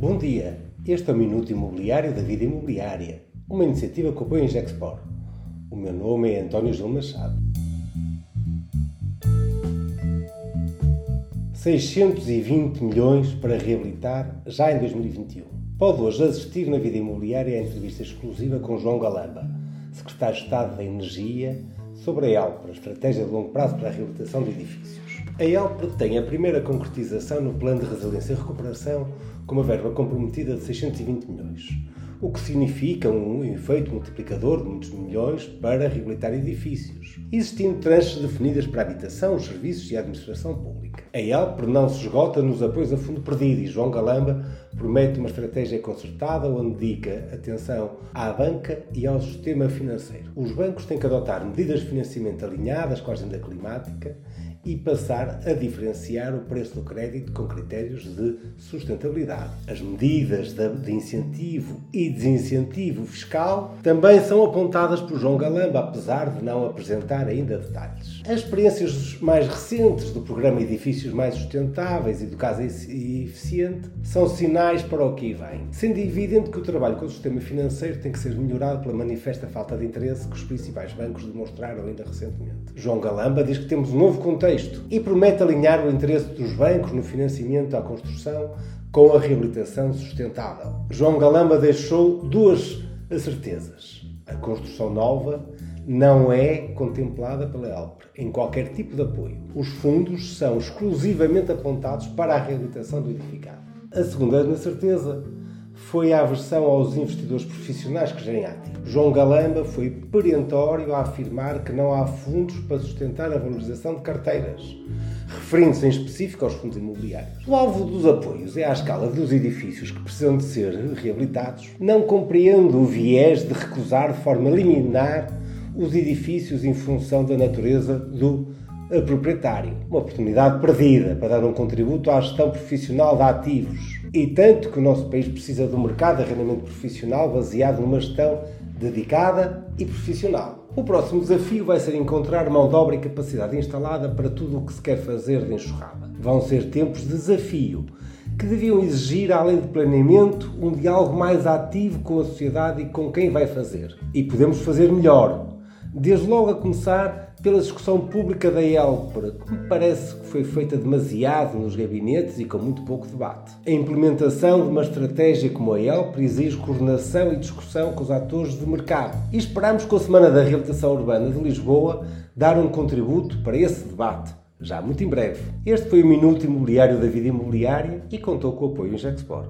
Bom dia, este é o Minuto Imobiliário da Vida Imobiliária, uma iniciativa que apoia a Gexpor. O meu nome é António Gil Machado. 620 milhões para reabilitar já em 2021. Pode hoje assistir na Vida Imobiliária a entrevista exclusiva com João Galamba, Secretário de Estado da Energia, sobre a ELP, a Estratégia de Longo Prazo para a Reabilitação de Edifícios. A ELP tem a primeira concretização no Plano de Resiliência e Recuperação com uma verba comprometida de 620 milhões, o que significa um efeito multiplicador de muitos milhões para reabilitar edifícios, existindo tranches definidas para a habitação, os serviços e a administração pública. A ELP não se esgota nos apoios a fundo perdido e João Galamba promete uma estratégia concertada onde dedica atenção à banca e ao sistema financeiro. Os bancos têm que adotar medidas de financiamento alinhadas com a agenda climática e passar a diferenciar o preço do crédito com critérios de sustentabilidade. As medidas de incentivo e desincentivo fiscal também são apontadas por João Galamba, apesar de não apresentar ainda detalhes. As experiências mais recentes do programa Edifícios Mais Sustentáveis e do Casa Eficiente são sinais para o que vem, sendo evidente que o trabalho com o sistema financeiro tem que ser melhorado pela manifesta falta de interesse que os principais bancos demonstraram ainda recentemente. João Galamba diz que temos um novo contexto contexto e promete alinhar o interesse dos bancos no financiamento à construção com a reabilitação sustentável. João Galamba deixou duas certezas. A construção nova não é contemplada pela ELPRE em qualquer tipo de apoio. Os fundos são exclusivamente apontados para a reabilitação do edificado. A segunda, na certeza, foi a aversão aos investidores profissionais que gerem ativos. João Galamba foi perentório a afirmar que não há fundos para sustentar a valorização de carteiras, referindo-se em específico aos fundos imobiliários. O alvo dos apoios é à escala dos edifícios que precisam de ser reabilitados, não compreendo o viés de recusar de forma liminar os edifícios em função da natureza do proprietário. Uma oportunidade perdida para dar um contributo à gestão profissional de ativos e tanto que o nosso país precisa de um mercado de arrendamento profissional baseado numa gestão dedicada e profissional. O próximo desafio vai ser encontrar mão de obra e capacidade instalada para tudo o que se quer fazer de enxurrada. Vão ser tempos de desafio que deviam exigir, além de planeamento, um diálogo mais ativo com a sociedade e com quem vai fazer. E podemos fazer melhor, desde logo a começar pela discussão pública da ELPRA, que me parece que foi feita demasiado nos gabinetes e com muito pouco debate. A implementação de uma estratégia como a ELPRA exige coordenação e discussão com os atores do mercado. E esperamos com a Semana da Reabilitação Urbana de Lisboa dar um contributo para esse debate, já muito em breve. Este foi o Minuto Imobiliário da Vida Imobiliária e contou com o apoio em Gexport.